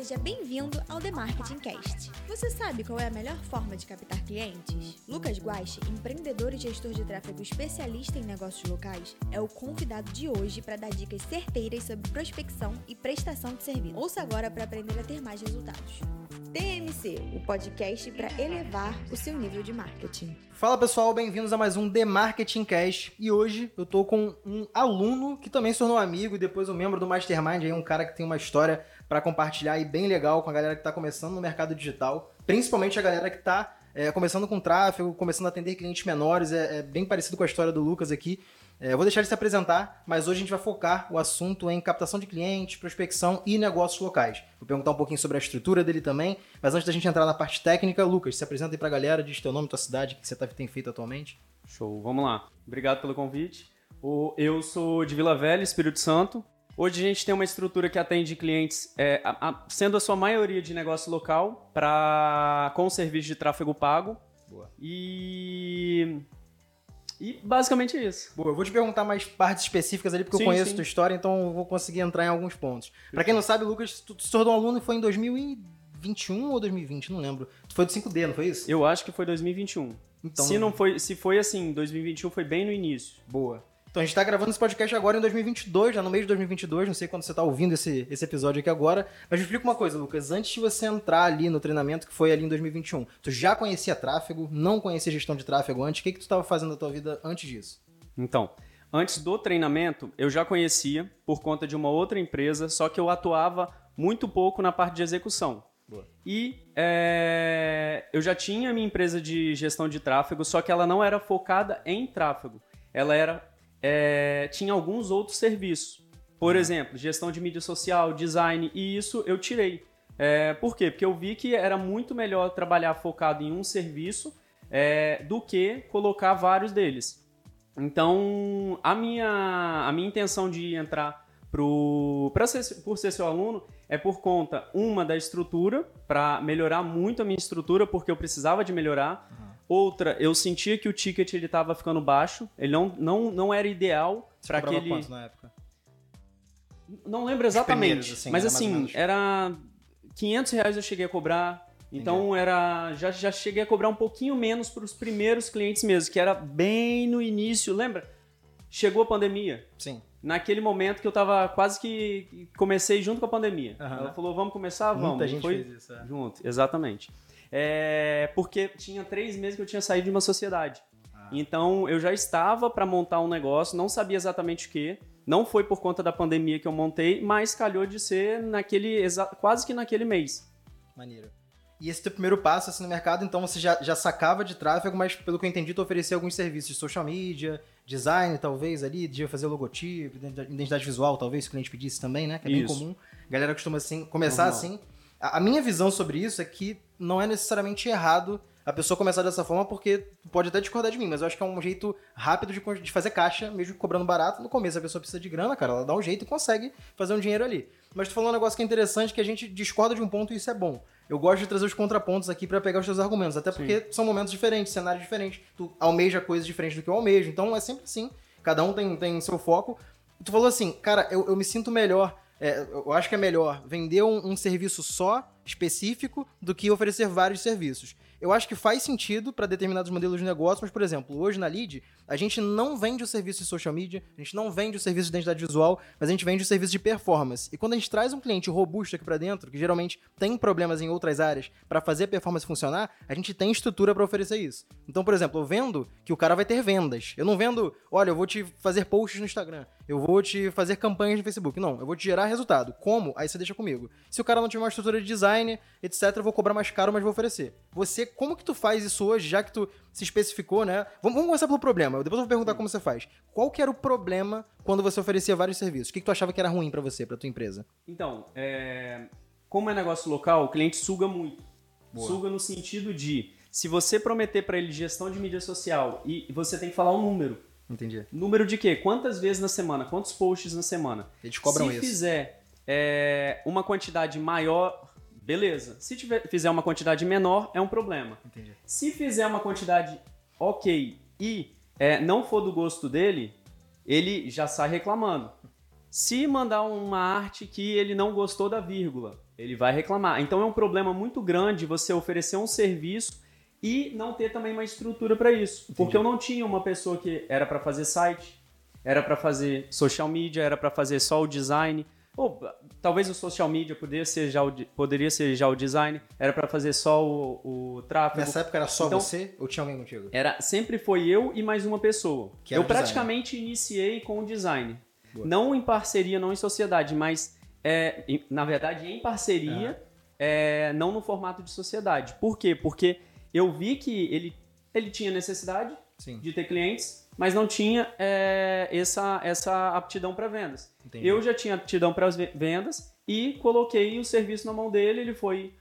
seja bem-vindo ao The Marketing Cast. Você sabe qual é a melhor forma de captar clientes? Lucas Guache, empreendedor e gestor de tráfego especialista em negócios locais, é o convidado de hoje para dar dicas certeiras sobre prospecção e prestação de serviço. Ouça agora para aprender a ter mais resultados. TMC, o podcast para elevar o seu nível de marketing. Fala pessoal, bem-vindos a mais um The Marketing Cast. E hoje eu tô com um aluno que também se tornou amigo e depois um membro do Mastermind, aí um cara que tem uma história para compartilhar e bem legal com a galera que está começando no mercado digital, principalmente a galera que está é, começando com tráfego, começando a atender clientes menores, é, é bem parecido com a história do Lucas aqui. É, eu vou deixar ele se apresentar, mas hoje a gente vai focar o assunto em captação de clientes, prospecção e negócios locais. Vou perguntar um pouquinho sobre a estrutura dele também, mas antes da gente entrar na parte técnica, Lucas, se apresenta aí para a galera, diz teu nome, tua cidade, o que você tá, tem feito atualmente. Show, vamos lá. Obrigado pelo convite. Eu sou de Vila Velha, Espírito Santo, Hoje a gente tem uma estrutura que atende clientes, é, a, a, sendo a sua maioria de negócio local, pra, com serviço de tráfego pago. Boa. E. E basicamente é isso. Boa, eu vou te perguntar mais partes específicas ali, porque sim, eu conheço sim. tua história, então eu vou conseguir entrar em alguns pontos. Para quem não sabe, Lucas, tu se tornou aluno foi em 2021 ou 2020, não lembro. Tu foi do 5D, não foi isso? Eu acho que foi 2021. Então, se não foi, se foi assim, 2021 foi bem no início. Boa. Então a gente está gravando esse podcast agora em 2022, já no mês de 2022, não sei quando você está ouvindo esse, esse episódio aqui agora, mas me explica uma coisa, Lucas, antes de você entrar ali no treinamento que foi ali em 2021, tu já conhecia tráfego, não conhecia gestão de tráfego antes, o que, que tu estava fazendo na tua vida antes disso? Então, antes do treinamento, eu já conhecia por conta de uma outra empresa, só que eu atuava muito pouco na parte de execução. Boa. E é, eu já tinha minha empresa de gestão de tráfego, só que ela não era focada em tráfego. Ela era é, tinha alguns outros serviços. Por uhum. exemplo, gestão de mídia social, design, e isso eu tirei. É, por quê? Porque eu vi que era muito melhor trabalhar focado em um serviço é, do que colocar vários deles. Então, a minha, a minha intenção de entrar pro, pra ser, por ser seu aluno é por conta, uma, da estrutura, para melhorar muito a minha estrutura, porque eu precisava de melhorar. Uhum. Outra, eu sentia que o ticket ele estava ficando baixo, ele não, não, não era ideal para aquele. quanto na época? Não lembro exatamente, assim, mas assim, era 500 reais eu cheguei a cobrar, então Entendi. era já, já cheguei a cobrar um pouquinho menos para os primeiros clientes mesmo, que era bem no início, lembra? Chegou a pandemia. Sim. Naquele momento que eu tava quase que comecei junto com a pandemia. Uhum. Ela falou, vamos começar, vamos. Muita gente Foi fez isso. É. Junto, exatamente. É, porque tinha três meses que eu tinha saído de uma sociedade. Ah. Então eu já estava para montar um negócio, não sabia exatamente o que. Não foi por conta da pandemia que eu montei, mas calhou de ser naquele quase que naquele mês. Maneiro. E esse teu primeiro passo assim, no mercado, então você já, já sacava de tráfego, mas pelo que eu entendi, tu oferecia alguns serviços de social media, design, talvez ali, de fazer logotipo, identidade visual, talvez, se o cliente pedisse também, né? Que é isso. bem comum. A galera costuma assim, começar assim. A, a minha visão sobre isso é que não é necessariamente errado a pessoa começar dessa forma, porque pode até discordar de mim, mas eu acho que é um jeito rápido de, de fazer caixa, mesmo cobrando barato. No começo a pessoa precisa de grana, cara, ela dá um jeito e consegue fazer um dinheiro ali. Mas tu falou um negócio que é interessante, que a gente discorda de um ponto e isso é bom. Eu gosto de trazer os contrapontos aqui para pegar os teus argumentos, até porque Sim. são momentos diferentes, cenários diferentes, tu almeja coisas diferentes do que eu almejo, então é sempre assim, cada um tem, tem seu foco. Tu falou assim, cara, eu, eu me sinto melhor é, eu acho que é melhor vender um, um, serviço só, específico, do que oferecer vários serviços. Eu acho que faz sentido para determinados modelos de negócio, mas, por exemplo, hoje na Lead, a gente não vende o serviço de social media, a gente não vende o serviço de identidade visual, mas a gente vende o serviço de performance. E quando a gente traz um cliente robusto aqui para dentro, que geralmente tem problemas em outras áreas para fazer a performance funcionar, a gente tem estrutura para oferecer isso. Então, por exemplo, eu vendo que o cara vai ter vendas. Eu não vendo, olha, eu vou te fazer posts no Instagram, eu vou te fazer campanhas no Facebook. Não, eu vou te gerar resultado. Como? Aí você deixa comigo. Se o cara não tiver uma estrutura de design, etc, eu vou cobrar mais caro, mas vou oferecer. Você como que tu faz isso hoje, já que tu se especificou, né? Vamos, vamos começar pelo problema. Depois eu vou perguntar como você faz. Qual que era o problema quando você oferecia vários serviços? O que, que tu achava que era ruim para você, para tua empresa? Então, é... como é negócio local, o cliente suga muito. Boa. Suga no sentido de, se você prometer para ele gestão de mídia social e você tem que falar um número. Entendi. Número de quê? Quantas vezes na semana? Quantos posts na semana? Eles cobram se isso. Se fizer é, uma quantidade maior beleza. Se tiver, fizer uma quantidade menor, é um problema. Entendi. Se fizer uma quantidade ok e é, não for do gosto dele, ele já sai reclamando. Se mandar uma arte que ele não gostou da vírgula, ele vai reclamar. Então é um problema muito grande você oferecer um serviço e não ter também uma estrutura para isso. Entendi. Porque eu não tinha uma pessoa que era para fazer site, era para fazer social media, era para fazer só o design. Ou talvez o social media poderia ser já o, poderia ser já o design, era para fazer só o, o tráfego. Nessa época era só então, você ou tinha alguém contigo? Era, sempre foi eu e mais uma pessoa. Que eu praticamente iniciei com o design. Boa. Não em parceria, não em sociedade, mas é, na verdade em parceria, é, não no formato de sociedade. Por quê? Porque eu vi que ele, ele tinha necessidade Sim. de ter clientes, mas não tinha é, essa, essa aptidão para vendas. Entendi. Eu já tinha aptidão para as vendas e coloquei o serviço na mão dele, ele foi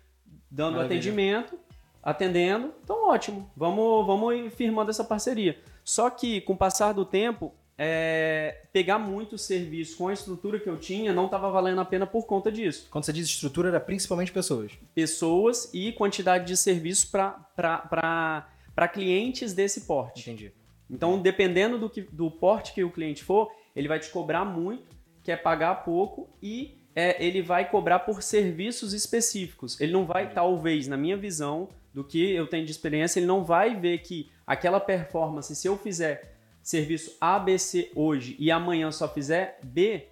dando Maravilha. atendimento, atendendo. Então, ótimo, vamos, vamos ir firmando essa parceria. Só que, com o passar do tempo, é, pegar muito serviço com a estrutura que eu tinha não estava valendo a pena por conta disso. Quando você diz estrutura, era principalmente pessoas. Pessoas e quantidade de serviço para clientes desse porte. Entendi. Então, dependendo do, que, do porte que o cliente for, ele vai te cobrar muito, quer pagar pouco e é, ele vai cobrar por serviços específicos. Ele não vai, Entendi. talvez, na minha visão, do que eu tenho de experiência, ele não vai ver que aquela performance, se eu fizer serviço ABC hoje e amanhã só fizer B,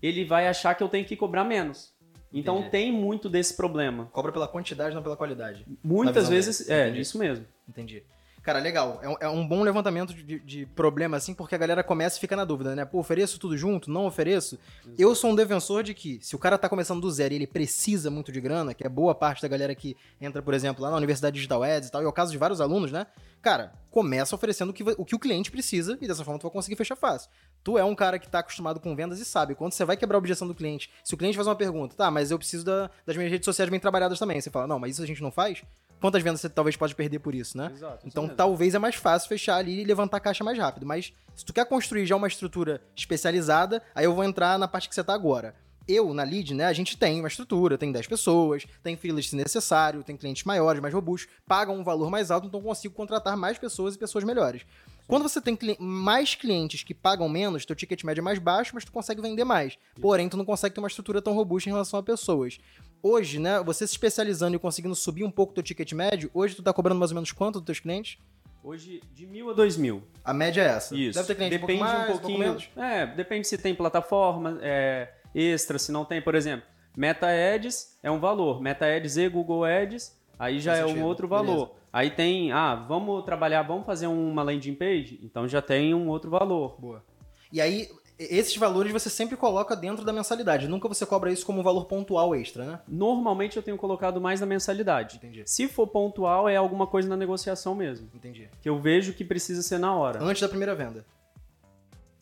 ele vai achar que eu tenho que cobrar menos. Então Entendi. tem muito desse problema. Cobra pela quantidade, não pela qualidade. Muitas vezes, dele. é, Entendi. isso mesmo. Entendi. Cara, legal. É um, é um bom levantamento de, de, problema, assim, porque a galera começa e fica na dúvida, né? Pô, ofereço tudo junto? Não ofereço? Exato. Eu sou um defensor de que, se o cara tá começando do zero e ele precisa muito de grana, que é boa parte da galera que entra, por exemplo, lá na Universidade Digital Ads e tal, e é o caso de vários alunos, né? Cara, começa oferecendo o que, o que o cliente precisa e dessa forma tu vai conseguir fechar fácil. Tu é um cara que tá acostumado com vendas e sabe, quando você vai quebrar a objeção do cliente, se o cliente faz uma pergunta, tá, mas eu preciso da, das minhas redes sociais bem trabalhadas também, você fala, não, mas isso a gente não faz? Quantas vendas você talvez pode perder por isso, né? Exato, então talvez é mais fácil fechar ali e levantar a caixa mais rápido. Mas se tu quer construir já uma estrutura especializada, aí eu vou entrar na parte que você tá agora. Eu, na lead, né, a gente tem uma estrutura, tem 10 pessoas, tem filas se necessário, tem clientes maiores, mais robustos, pagam um valor mais alto, então consigo contratar mais pessoas e pessoas melhores. Quando você tem mais clientes que pagam menos, teu ticket médio é mais baixo, mas tu consegue vender mais. Porém, tu não consegue ter uma estrutura tão robusta em relação a pessoas hoje, né, você se especializando e conseguindo subir um pouco do ticket médio, hoje tu tá cobrando mais ou menos quanto dos teus clientes? Hoje, de mil a dois mil. A média é essa? Isso. Deve ter cliente depende um, mais, um pouquinho. Um é, depende se tem plataforma é, extra, se não tem, por exemplo, Meta Ads é um valor, Meta Ads e Google Ads, aí já Faz é sentido. um outro valor. Beleza. Aí tem, ah, vamos trabalhar, vamos fazer uma landing page, então já tem um outro valor. Boa. E aí, esses valores você sempre coloca dentro da mensalidade. Nunca você cobra isso como um valor pontual extra, né? Normalmente eu tenho colocado mais na mensalidade. Entendi. Se for pontual, é alguma coisa na negociação mesmo. Entendi. Que eu vejo que precisa ser na hora. Antes da primeira venda.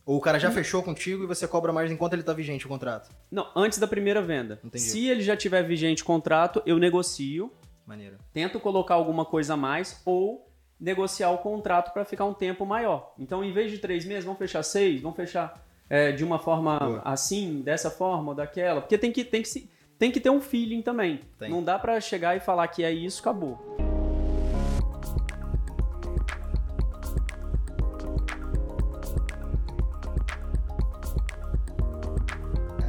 Ou o cara já hum. fechou contigo e você cobra mais enquanto ele está vigente o contrato? Não, antes da primeira venda. Entendi. Se ele já tiver vigente o contrato, eu negocio. Maneiro. Tento colocar alguma coisa a mais ou negociar o contrato para ficar um tempo maior. Então, em vez de três meses, vamos fechar seis, vamos fechar é, de uma forma Boa. assim, dessa forma ou daquela. Porque tem que, tem que, se, tem que ter um feeling também. Tem. Não dá para chegar e falar que é isso, acabou.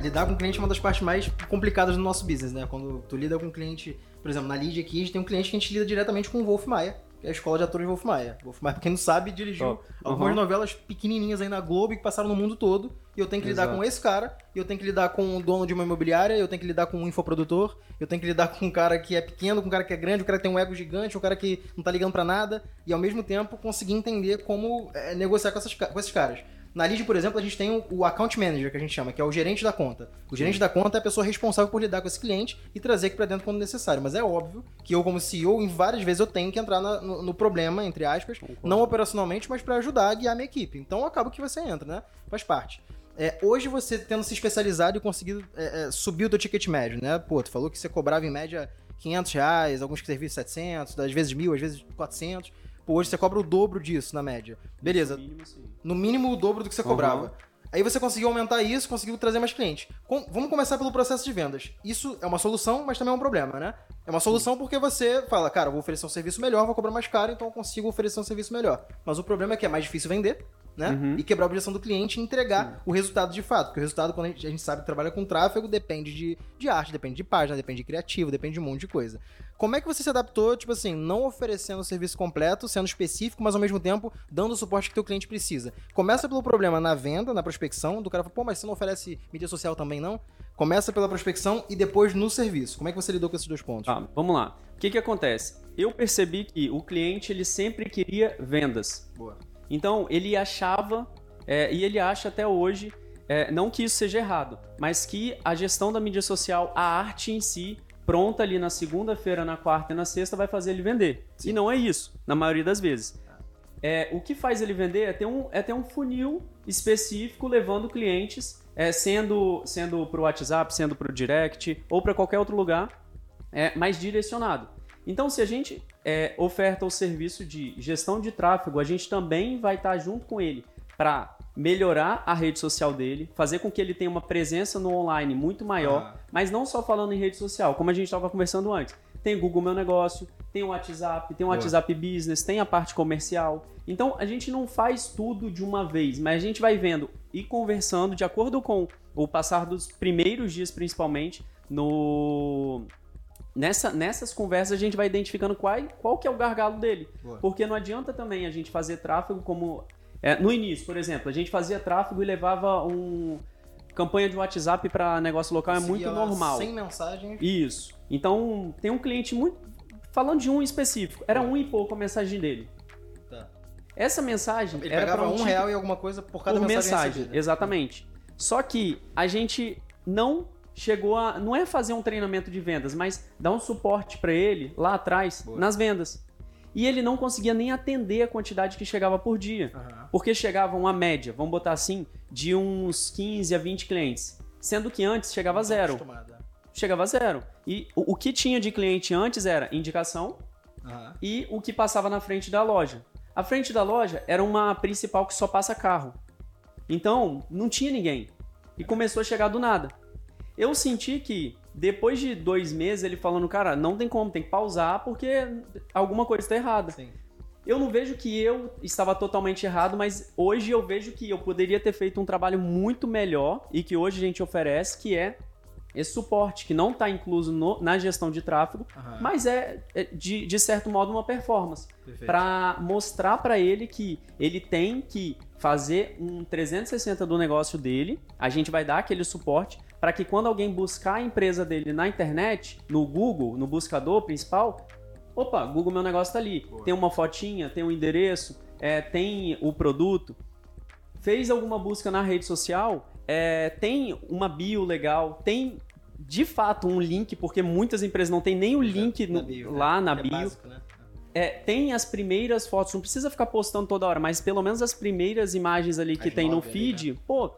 lidar com o cliente é uma das partes mais complicadas do nosso business, né? Quando tu lida com um cliente, por exemplo, na Lead aqui, a gente tem um cliente que a gente lida diretamente com o Wolf Maia que é a escola de atores Wolf Maia. Wolf Maia, pra quem não sabe, dirigiu oh. algumas novelas pequenininhas aí na Globo que passaram no mundo todo. E eu tenho que Exato. lidar com esse cara, e eu tenho que lidar com o dono de uma imobiliária, eu tenho que lidar com um infoprodutor, eu tenho que lidar com um cara que é pequeno, com um cara que é grande, um cara que tem um ego gigante, um cara que não tá ligando para nada, e ao mesmo tempo conseguir entender como é, negociar com, essas, com esses caras. Na Lead, por exemplo, a gente tem o, account manager, que a gente chama, que é o gerente da conta. O gerente da conta é a pessoa responsável por lidar com esse cliente e trazer aqui para dentro quando necessário. Mas é óbvio que eu, como CEO, em várias vezes eu tenho que entrar na, no, no, problema, entre aspas, Concordo. não operacionalmente, mas para ajudar a guiar a minha equipe. Então acaba que você entra, né? Faz parte. É, hoje você tendo se especializado e conseguido é, é, subir o teu ticket médio, né? Pô, tu falou que você cobrava em média 500 reais, alguns serviços 700, às vezes mil, às vezes 400. Pô, hoje você cobra o dobro disso na média. Beleza. No mínimo, sim. No mínimo o dobro do que você uhum. cobrava. Aí você conseguiu aumentar isso, conseguiu trazer mais clientes. Com, vamos começar pelo processo de vendas. Isso é uma solução, mas também é um problema, né? É uma solução porque você fala, cara, vou oferecer um serviço melhor, vou cobrar mais caro, então eu consigo oferecer um serviço melhor. Mas o problema é que é mais difícil vender, né? Uhum. E quebrar a objeção do cliente e entregar o resultado de fato. Porque o resultado, quando a gente, a gente sabe que trabalha com tráfego, depende de, de arte, depende de página, depende de criativo, depende de um monte de coisa. Como é que você se adaptou, tipo assim, não oferecendo o serviço completo, sendo específico, mas ao mesmo tempo dando o suporte que teu cliente precisa? Começa pelo problema na venda, na prospecção, do cara fala, pô, mas você não oferece mídia social também, não? Começa pela prospecção e depois no serviço. Como é que você lidou com esses dois pontos? Tá, vamos lá. O que que acontece? Eu percebi que o cliente ele sempre queria vendas. Boa. Então ele achava é, e ele acha até hoje, é, não que isso seja errado, mas que a gestão da mídia social, a arte em si, pronta ali na segunda-feira, na quarta e na sexta, vai fazer ele vender. E não é isso, na maioria das vezes. É, o que faz ele vender é ter um, é ter um funil específico levando clientes, é, sendo sendo para o WhatsApp, sendo para o direct ou para qualquer outro lugar, é, mais direcionado. Então, se a gente é, oferta o serviço de gestão de tráfego, a gente também vai estar junto com ele para melhorar a rede social dele, fazer com que ele tenha uma presença no online muito maior, Ah. mas não só falando em rede social, como a gente estava conversando antes. Tem Google Meu Negócio, tem o WhatsApp, tem o Boa. WhatsApp Business, tem a parte comercial. Então a gente não faz tudo de uma vez, mas a gente vai vendo e conversando de acordo com o passar dos primeiros dias, principalmente, no. Nessa, nessas conversas a gente vai identificando qual, qual que é o gargalo dele. Boa. Porque não adianta também a gente fazer tráfego como. É, no início, por exemplo, a gente fazia tráfego e levava um. Campanha de WhatsApp para negócio local é muito normal. 100 mensagens. Isso. Então, tem um cliente muito. Falando de um específico, era um e pouco a mensagem dele. Tá. Essa mensagem Ele era pegava para um um tipo- real e alguma coisa por cada por mensagem, mensagem. recebida. Exatamente. Só que a gente não chegou a. Não é fazer um treinamento de vendas, mas dar um suporte para ele lá atrás, Boa. nas vendas. E ele não conseguia nem atender a quantidade que chegava por dia. Aham. Porque chegava uma média, vamos botar assim, de uns 15 a 20 clientes. Sendo que antes chegava a zero. Acostumada. Chegava zero. E o, o que tinha de cliente antes era indicação Aham. e o que passava na frente da loja. A frente da loja era uma principal que só passa carro. Então, não tinha ninguém. E começou a chegar do nada. Eu senti que, depois de dois meses, ele falando, cara, não tem como, tem que pausar porque alguma coisa está errada. Sim. Eu não vejo que eu estava totalmente errado, mas hoje eu vejo que eu poderia ter feito um trabalho muito melhor e que hoje a gente oferece, que é esse suporte, que não está incluso no- na gestão de tráfego, Aham. mas é, é, de, de certo modo uma performance para mostrar para ele que ele tem que fazer um 360 do negócio dele. A gente vai dar aquele suporte para que quando alguém buscar a empresa dele na internet, no Google, no buscador principal, opa, Google meu negócio tá ali. Boa. Tem uma fotinha, tem um endereço, é, tem o produto. Fez alguma busca na rede social, é, tem uma bio legal, tem de fato um link, porque muitas empresas não tem nem o link Na no- bio, lá né? na É bio. básico, né? É, tem as primeiras fotos, não precisa ficar postando toda hora, mas pelo menos as primeiras imagens ali que As tem no nove ali, feed, pô,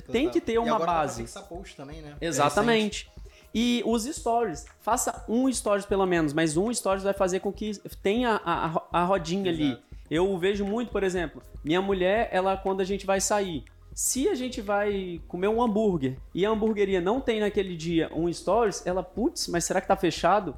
tem Total. que ter E uma agora dá pra base. fixar post também, né? Exatamente. E os stories, faça um stories pelo menos, mas um stories vai fazer com que tenha a, a, a rodinha ali. Exato. Eu vejo muito, por exemplo, minha mulher, ela quando a gente vai sair, se a gente vai comer um hambúrguer e a hamburgueria não tem naquele dia um stories, ela, putz, mas será que tá fechado?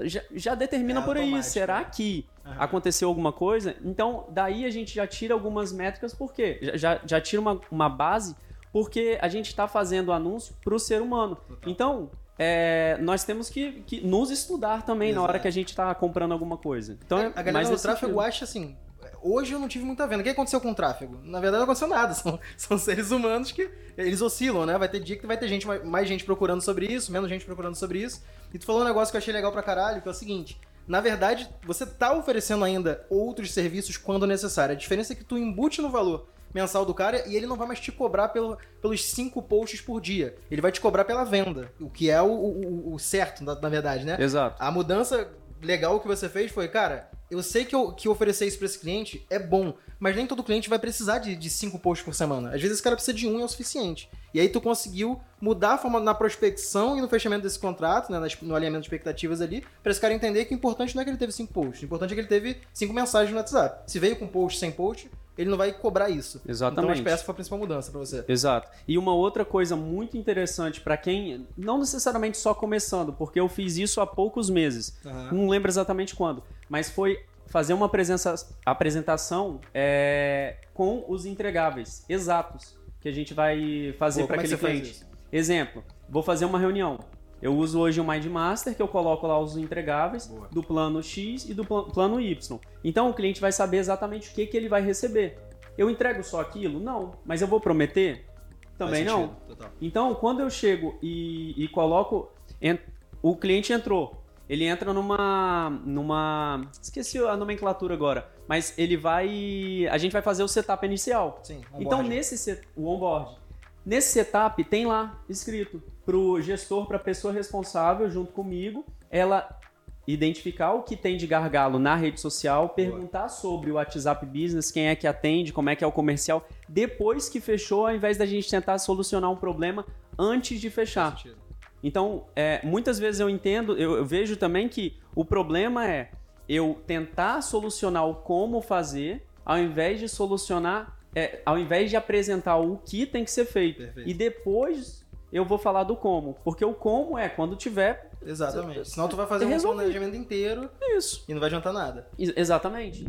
Já, já determina É por aí, será né? que Aham. aconteceu alguma coisa? Então, daí a gente já tira algumas métricas, por quê? Já, já, já tira uma, uma base, porque a gente está fazendo anúncio para o ser humano. Total. Então, é, nós temos que, que nos estudar também na hora Exato. que a gente está comprando alguma coisa. Então, é a galera do tráfego sentido. acha assim. Hoje eu não tive muita venda. O que aconteceu com o tráfego? Na verdade, não aconteceu nada. São, são seres humanos que eles oscilam, né? Vai ter dia que vai ter gente, mais, mais gente procurando sobre isso, menos gente procurando sobre isso. E tu falou um negócio que eu achei legal pra caralho, que é o seguinte. Na verdade, você tá oferecendo ainda outros serviços quando necessário. A diferença é que tu embute no valor mensal do cara e ele não vai mais te cobrar pelo, pelos cinco posts por dia. Ele vai te cobrar pela venda, o que é o, o- o certo, na, na verdade, né? Exato. A mudança legal que você fez foi, cara, eu sei que, eu, que oferecer isso pra esse cliente é bom, mas nem todo cliente vai precisar de, de cinco posts por semana. Às vezes esse cara precisa de um e é o suficiente. E aí tu conseguiu mudar a forma na prospecção e no fechamento desse contrato, né, no alinhamento de expectativas ali, pra esse cara entender que o importante não é que ele teve cinco posts, o importante é que ele teve cinco mensagens no WhatsApp. Se veio com post sem post, ele não vai cobrar isso. Exatamente. Então acho que essa foi a principal mudança pra você. Exato. E uma outra coisa muito interessante para quem, não necessariamente só começando, porque eu fiz isso há poucos meses. Aham. Não lembro exatamente quando, mas foi fazer uma apresenta- apresentação é, com os entregáveis exatos que a gente vai fazer para é que aquele faz cliente. Exemplo, vou fazer uma reunião. Eu uso hoje o Mind Master, que eu coloco lá os entregáveis Boa. do plano X e do pla- plano Y. Então o cliente vai saber exatamente o que, que ele vai receber. Eu entrego só aquilo? Não. Mas eu vou prometer? Também não. total. Então, quando eu chego e, e coloco. o cliente entrou. Ele entra numa. numa. Esqueci a nomenclatura agora. Mas ele vai. A gente vai fazer o setup inicial. Sim, Então, nesse set, o onboard. Nesse setup tem lá escrito pro gestor, pra pessoa responsável junto comigo, ela identificar o que tem de gargalo na rede social, perguntar sobre o WhatsApp Business, quem é que atende, como é que é o comercial, depois que fechou, ao invés da gente tentar solucionar um problema antes de fechar. Então, é, muitas vezes eu entendo, eu, eu vejo também que o problema é eu tentar solucionar o como fazer, ao invés de solucionar, é, ao invés de apresentar o que tem que ser feito. Perfeito. E depois eu vou falar do como. Porque o como é quando tiver Exatamente. Senão tu vai fazer um Resolvido. planejamento inteiro isso. e não vai adiantar nada. Ex- Exatamente.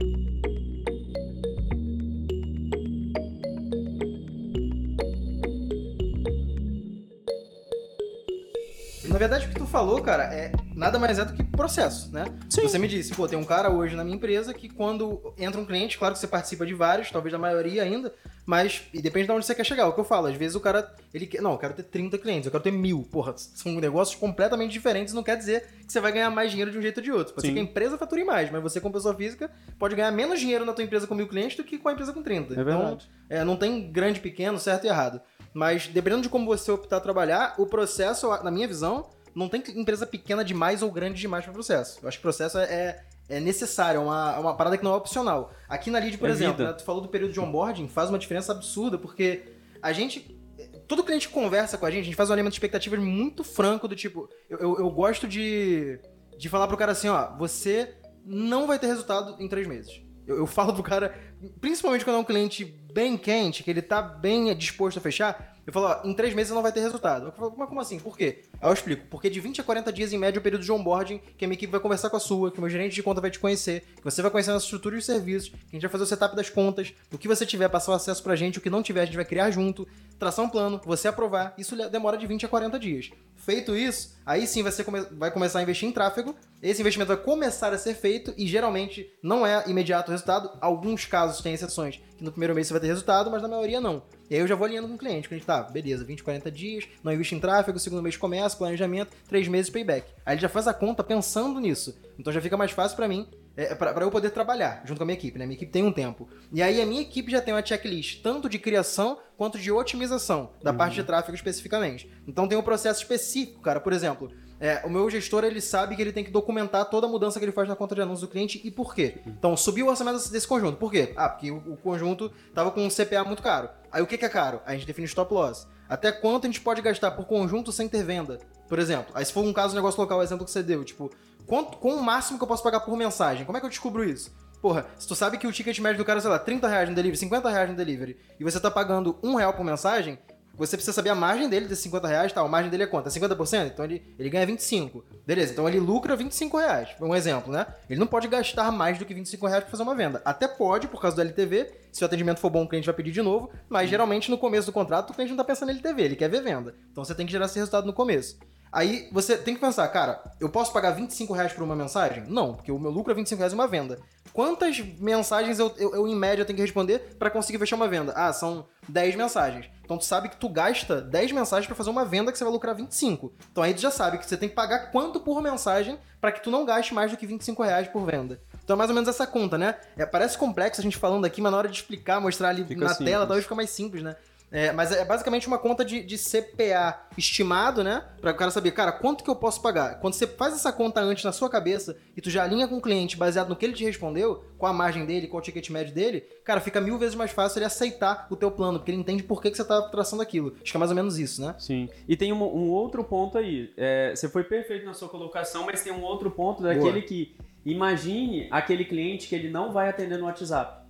Na verdade, o que tu falou, cara, é nada mais é do que processo, né? Sim. Você me disse, pô, tem um cara hoje na minha empresa que quando entra um cliente, claro que você participa de vários, talvez da maioria ainda, mas e depende de onde você quer chegar. O que eu falo, às vezes o cara, ele quer, não, eu quero ter 30 clientes, eu quero ter mil. Porra, são negócios completamente diferentes, não quer dizer que você vai ganhar mais dinheiro de um jeito ou de outro. Pode Sim. ser que a empresa fature mais, mas você, como pessoa física, pode ganhar menos dinheiro na tua empresa com mil clientes do que com a empresa com 30. É verdade. Então, é, não tem grande, pequeno, certo e errado. Mas dependendo de como você optar a trabalhar, o processo, na minha visão, não tem empresa pequena demais ou grande demais para processo. Eu acho que o processo é, é necessário, é uma, é uma parada que não é opcional. Aqui na Lead, por É exemplo, né, tu falou do período de onboarding, faz uma diferença absurda, porque a gente. Todo cliente que conversa com a gente, a gente faz um alinhamento de expectativas muito franco, do tipo, eu, eu, eu gosto de, de falar pro cara assim, ó, você não vai ter resultado em três meses. Eu, eu falo pro cara, principalmente quando é um cliente bem quente, que ele tá bem disposto a fechar, eu falo, ó, em três meses não vai ter resultado. Eu falo, mas como assim? Por quê? Aí eu explico. Porque de 20 a 40 dias, em média, é o período de onboarding, que a minha equipe vai conversar com a sua, que o meu gerente de conta vai te conhecer, que você vai conhecer a nossa estrutura e os serviços, que a gente vai fazer o setup das contas, o que você tiver, passar o acesso pra gente, o que não tiver, a gente vai criar junto, traçar um plano, você aprovar. Isso demora de 20 a 40 dias. Feito isso, aí sim você vai começar a investir em tráfego, esse investimento vai começar a ser feito e geralmente não é imediato o resultado. Alguns casos tem exceções que no primeiro mês você vai ter resultado, mas na maioria não. E aí eu já vou alinhando com o cliente. O cliente tá, beleza, 20, 40 dias, não investe em tráfego, segundo mês começa, planejamento, três meses payback. Aí ele já faz a conta pensando nisso. Então já fica mais fácil pra mim, é, pra eu poder trabalhar junto com a minha equipe, né? Minha equipe tem um tempo. E aí a minha equipe já tem uma checklist, tanto de criação quanto de otimização, da parte de tráfego especificamente. Então tem um processo específico, cara. Por exemplo, é, o meu gestor ele sabe que ele tem que documentar toda a mudança que ele faz na conta de anúncios do cliente e por quê. Então, subiu o orçamento desse, conjunto. Por quê? Ah, porque o, o conjunto tava com um CPA muito caro. Aí o que, que é caro? A gente define stop loss. Até quanto a gente pode gastar por conjunto sem ter venda? Por exemplo. Aí se for um caso de negócio local, o exemplo que você deu, tipo, quanto, qual o máximo que eu posso pagar por mensagem? Como é que eu descubro isso? Porra, se tu sabe que o ticket médio do cara, sei lá, 30 reais no delivery, 50 reais no delivery, e você tá pagando um real por mensagem, você precisa saber a margem dele desses 50 reais, tá? A margem dele é quanto? É 50%? Então ele, ele ganha 25. Beleza, então ele lucra 25 reais. Um exemplo, né? Ele não pode gastar mais do que 25 reais pra fazer uma venda. Até pode, por causa do LTV. Se o atendimento for bom, o cliente vai pedir de novo. Mas geralmente no começo do contrato, o cliente não tá pensando em LTV, ele quer ver venda. Então você tem que gerar esse resultado no começo. Aí você tem que pensar, cara, eu posso pagar 25 reais por uma mensagem? Não, porque o meu lucro é 25 reais uma venda. Quantas mensagens eu, eu, eu, em média, tenho que responder pra conseguir fechar uma venda? Ah, são 10 mensagens. Então tu sabe que tu gasta 10 mensagens pra fazer uma venda que você vai lucrar 25. Então aí tu já sabe que você tem que pagar quanto por mensagem pra que tu não gaste mais do que 25 reais por venda. Então é mais ou menos essa conta, né? É, parece complexo a gente falando aqui, mas na hora de explicar, mostrar ali Fica na simples. tela, talvez fica mais simples, né? É, mas é basicamente uma conta de, de CPA estimado, né? Pra o cara saber, cara, quanto que eu posso pagar? Quando você faz essa conta antes na sua cabeça e tu já alinha com o cliente baseado no que ele te respondeu, com a margem dele, com o ticket médio dele, cara, fica mil vezes mais fácil ele aceitar o teu plano, porque ele entende por que, que você tá traçando aquilo. Acho que é mais ou menos isso, né? Sim. E tem um, um outro ponto aí. É, você foi perfeito na sua colocação, mas tem um outro ponto daquele que imagine aquele cliente que ele não vai atender no WhatsApp.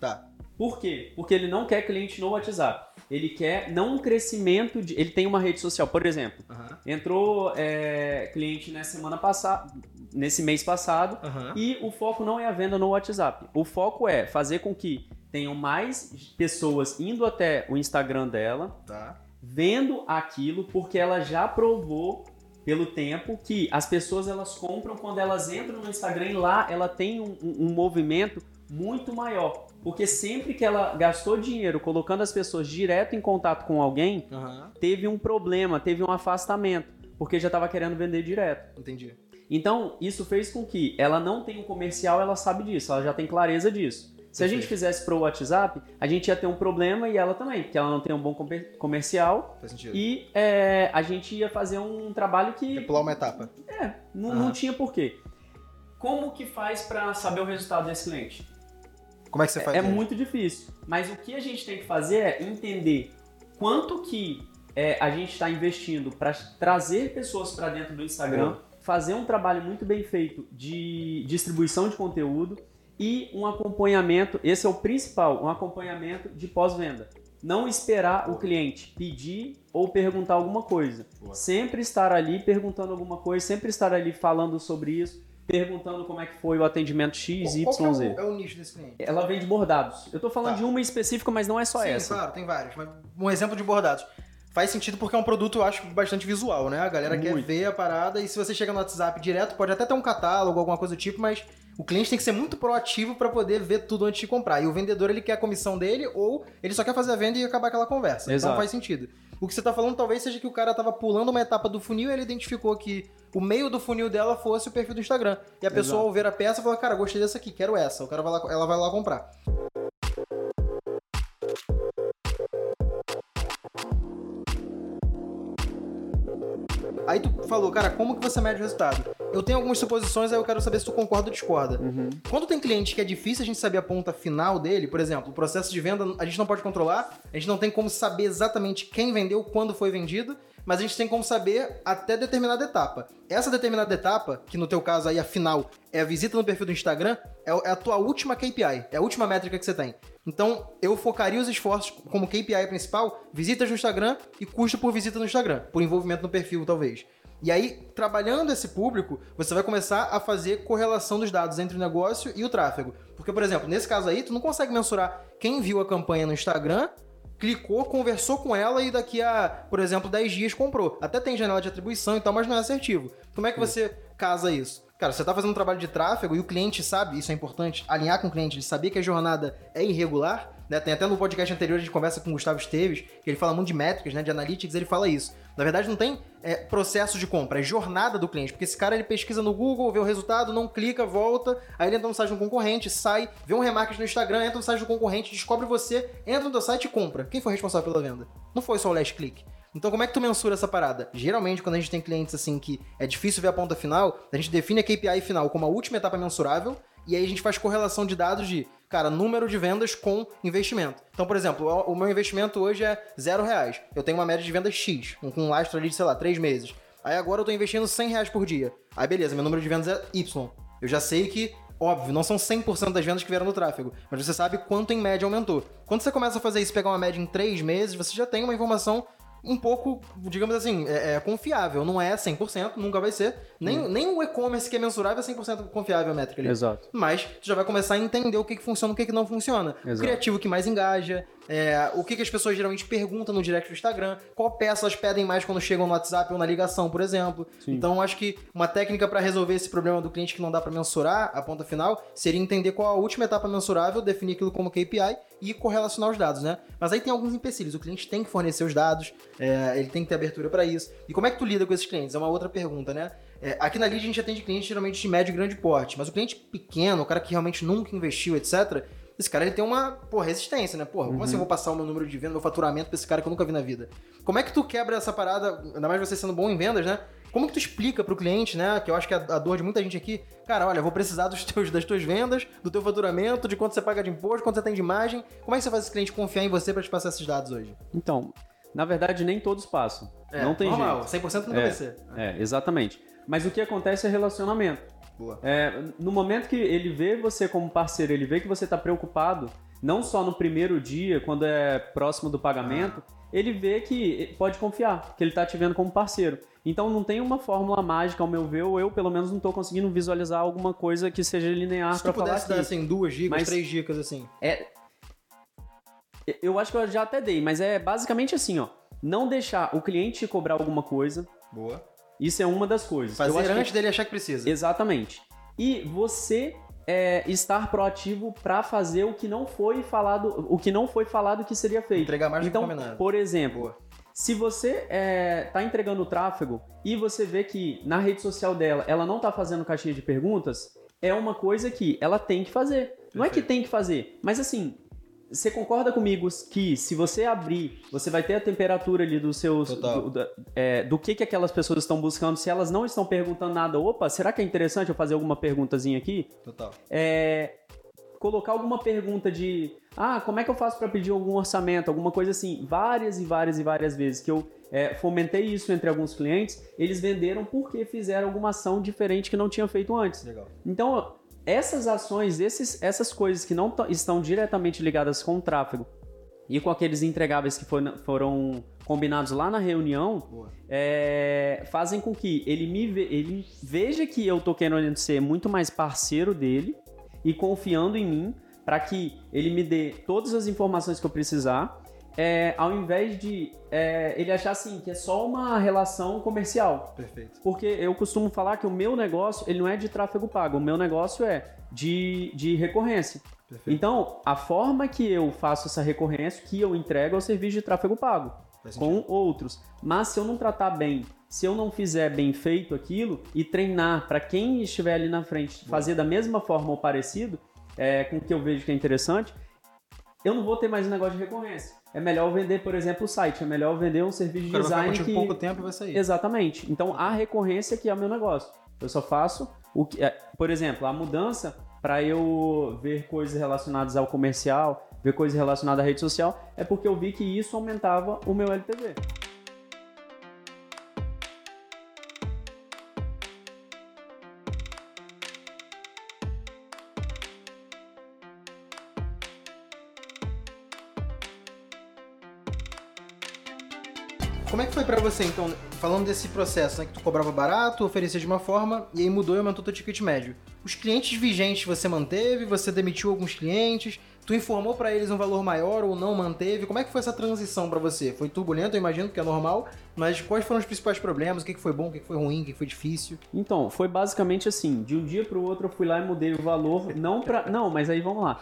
Tá. Por quê? Porque ele não quer cliente no WhatsApp. Ele quer não um crescimento de. Ele tem uma rede social, por exemplo. Entrou é, cliente na semana passada. nesse mês passado. E o foco não é a venda no WhatsApp. O foco é fazer com que tenham mais pessoas indo até o Instagram dela, Tá. vendo aquilo, porque ela já provou pelo tempo que as pessoas elas compram quando elas entram no Instagram e lá ela tem um, um- um movimento muito maior. Porque sempre que ela gastou dinheiro colocando as pessoas direto em contato com alguém, Aham. teve um problema, teve um afastamento, porque já estava querendo vender direto. Entendi. Então, isso fez com que ela não tenha um comercial, ela sabe disso, ela já tem clareza disso. Se a gente Perfeito. fizesse pro WhatsApp, a gente ia ter um problema e ela também, porque ela não tem um bom comer- comercial Faz sentido. e é, a gente ia fazer um trabalho que Pular uma etapa. é, não, Aham. não tinha porquê. Como que faz para saber o resultado desse cliente? Como é que você faz É isso? muito difícil. Mas o que a gente tem que fazer é entender quanto que é, a gente está investindo para trazer pessoas para dentro do Instagram, fazer um trabalho muito bem feito de distribuição de conteúdo e um acompanhamento. Esse é o principal, um acompanhamento de pós-venda. Não esperar o cliente pedir ou perguntar alguma coisa. Sempre estar ali perguntando alguma coisa, sempre estar ali falando sobre isso, perguntando como é que foi o atendimento X, Qual que é Y, o- Z. é o nicho desse cliente? Ela vende bordados. Eu tô falando Tá. de uma específica, mas não é só Sim, essa. claro, tem vários. Mas um exemplo de bordados. Faz sentido porque é um produto, eu acho, bastante visual, né? A galera quer Muito. ver a parada e se você chega no WhatsApp direto, pode até ter um catálogo, alguma coisa do tipo, mas o cliente tem que ser muito proativo para poder ver tudo antes de comprar. E o vendedor, ele quer a comissão dele ou ele só quer fazer a venda e acabar aquela conversa. Exato. Então faz sentido. O que você tá falando talvez seja que o cara tava pulando uma etapa do funil e ele identificou que o meio do funil dela fosse o perfil do Instagram. E a pessoa, Exato. ao ver a peça, fala, cara, gostei dessa aqui, quero essa. O cara vai lá, ela vai lá comprar. Aí tu falou, cara, como que você mede o resultado? Eu tenho algumas suposições, aí eu quero saber se tu concorda ou discorda. Uhum. Quando tem cliente que é difícil a gente saber a ponta final dele, por exemplo, o processo de venda a gente não pode controlar, a gente não tem como saber exatamente quem vendeu, quando foi vendido, mas a gente tem como saber até determinada etapa. Essa determinada etapa, que no teu caso aí a final é a visita no perfil do Instagram, é é a tua última KPI, é a última métrica que você tem. Então, eu focaria os esforços como KPI principal, visitas no Instagram e custo por visita no Instagram, por envolvimento no perfil, talvez. E aí, trabalhando esse público, você vai começar a fazer correlação dos dados entre o negócio e o tráfego. Porque, por exemplo, nesse caso aí, tu não consegue mensurar quem viu a campanha no Instagram, clicou, conversou com ela e daqui a, por exemplo, 10 dias comprou. Até tem janela de atribuição e tal, mas não é assertivo. Como é que você casa isso? Cara, você tá fazendo um trabalho de tráfego e o cliente sabe, isso é importante, alinhar com o cliente, ele saber que a jornada é irregular, né? Tem até no podcast anterior a gente conversa com o Gustavo Esteves, que ele fala muito de métricas, né? De analytics, ele fala isso. Na verdade, não tem é, processo de compra, é jornada do cliente. Porque esse cara ele pesquisa no Google, vê o resultado, não clica, volta, aí ele entra no site do concorrente, sai, vê um remarketing no Instagram, entra no site do concorrente, descobre você, entra no teu site e compra. Quem foi responsável pela venda? Não foi só o last click. Então, como é que tu mensura essa parada? Geralmente, quando a gente tem clientes assim que é difícil ver a ponta final, a gente define a KPI final como a última etapa mensurável e aí a gente faz correlação de dados de, cara, número de vendas com investimento. Então, por exemplo, o meu investimento hoje é zero reais. Eu tenho uma média de vendas X, com um lastro ali de, sei lá, três meses. Aí agora eu tô investindo 100 reais por dia. Aí beleza, meu número de vendas é Y. Eu já sei que, óbvio, não são 100% das vendas que vieram no tráfego, mas você sabe quanto em média aumentou. Quando você começa a fazer isso, pegar uma média em três meses, você já tem uma informação um pouco, digamos assim, é, é confiável. Não é 100%, nunca vai ser. Nem, nem o e-commerce que é mensurável é 100% confiável a métrica ali. Exato. Mas tu já vai começar a entender o que, que funciona e o que, que não funciona. O Exato. criativo que mais engaja, é, o que, que as pessoas geralmente perguntam no direct do Instagram, qual peça elas pedem mais quando chegam no WhatsApp ou na ligação, por exemplo. Sim. Então, acho que uma técnica para resolver esse problema do cliente que não dá para mensurar a ponta final seria entender qual a última etapa mensurável, definir aquilo como KPI e correlacionar os dados, né? Mas aí tem alguns empecilhos. O cliente tem que fornecer os dados, é, ele tem que ter abertura para isso. E como é que tu lida com esses clientes? É uma outra pergunta, né? É, aqui na Lead a gente atende clientes geralmente de médio e grande porte, mas o cliente pequeno, o cara que realmente nunca investiu, etc., esse cara ele tem uma pô, resistência, né? Porra, como assim eu vou passar o meu número de venda, meu faturamento pra esse cara que eu nunca vi na vida? Como é que tu quebra essa parada, ainda mais você sendo bom em vendas, né? Como que tu explica pro cliente, né? Que eu acho que é a dor de muita gente aqui. Cara, olha, eu vou precisar dos teus, das tuas vendas, do teu faturamento, de quanto você paga de imposto, quanto você tem de imagem. Como é que você faz esse cliente confiar em você pra te passar esses dados hoje? Então, na verdade, nem todos passam. não tem normal, jeito. 100% nunca É. vai ser. É, exatamente. Mas o que acontece é relacionamento. Boa. É, no momento que ele vê você como parceiro, ele vê que você está preocupado, não só no primeiro dia, quando é próximo do pagamento, ele vê que pode confiar, que ele está te vendo como parceiro. Então não tem uma fórmula mágica, ao meu ver, ou eu pelo menos não estou conseguindo visualizar alguma coisa que seja linear Se para tu falar pudesse aqui. dar, assim, duas dicas, Mas- três dicas, assim. É. Eu acho que eu já até dei, mas é basicamente assim, ó. Não deixar o cliente te cobrar alguma coisa. Boa. Isso é uma das coisas. Fazer acho que- antes dele achar que precisa. Exatamente. E você é, estar proativo para fazer o que não foi falado, o que não foi falado que seria feito. Entregar mais do que então, combinado. por exemplo, Boa. se você está entregando o tráfego e você vê que na rede social dela ela não está fazendo caixinha de perguntas, é uma coisa que ela tem que fazer. Não é que Perfeito. tem que fazer, mas assim, você concorda comigo que se você abrir, você vai ter a temperatura ali dos seus. Total. Do, da- é, do que, que aquelas pessoas estão buscando. Se elas não estão perguntando nada, opa, será que é interessante eu fazer alguma perguntazinha aqui? Total. é, colocar alguma pergunta de ah, como é que eu faço para pedir algum orçamento, alguma coisa assim, várias e várias e várias vezes que eu é, fomentei isso entre alguns clientes, eles venderam porque fizeram alguma ação diferente que não tinham feito antes. Legal. Então, essas ações, esses, essas coisas que não estão diretamente ligadas com o tráfego e com aqueles entregáveis que foram, foram combinados lá na reunião, é, fazem com que ele me ve- ele veja que eu tô querendo ser muito mais parceiro dele e confiando em mim para que ele me dê todas as informações que eu precisar, é, ao invés de é, ele achar assim que é só uma relação comercial. Perfeito. Porque eu costumo falar que o meu negócio ele não é de tráfego pago, o meu negócio é de, de recorrência. Perfeito. Então, a forma que eu faço essa recorrência, que eu entrego é o serviço de tráfego pago com outros. Mas se eu não tratar bem, se eu não fizer bem feito aquilo e treinar para quem estiver ali na frente fazer da mesma forma ou parecido, é, com o que eu vejo que é interessante, eu não vou ter mais um negócio de recorrência. É melhor vender, por exemplo, o site, é melhor vender um serviço de vai design contigo que pouco tempo vai sair. Exatamente. Então a recorrência que é o meu negócio. Eu só faço o que, é, por exemplo, a mudança para eu ver coisas relacionadas ao comercial, ver coisas relacionadas à rede social, é porque eu vi que isso aumentava o meu LTV. Pra você, então, falando desse processo, né? Que tu cobrava barato, oferecia de uma forma, e aí mudou e aumentou teu ticket médio. Os clientes vigentes você manteve, você demitiu alguns clientes, tu informou pra eles um valor maior ou não manteve? Como é que foi essa transição pra você? Foi turbulento, eu imagino, que é normal, mas quais foram os principais problemas? O que foi bom, o que foi ruim, o que que foi difícil? Então, foi basicamente assim, de um dia para o outro eu fui lá e mudei o valor, não para, não, mas aí vamos lá,